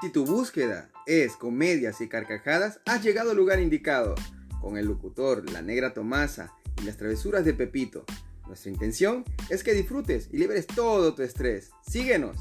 Si tu búsqueda es comedias y carcajadas, has llegado al lugar indicado, con el locutor, la negra Tomasa y las travesuras de Pepito. Nuestra intención es que disfrutes y liberes todo tu estrés. Síguenos.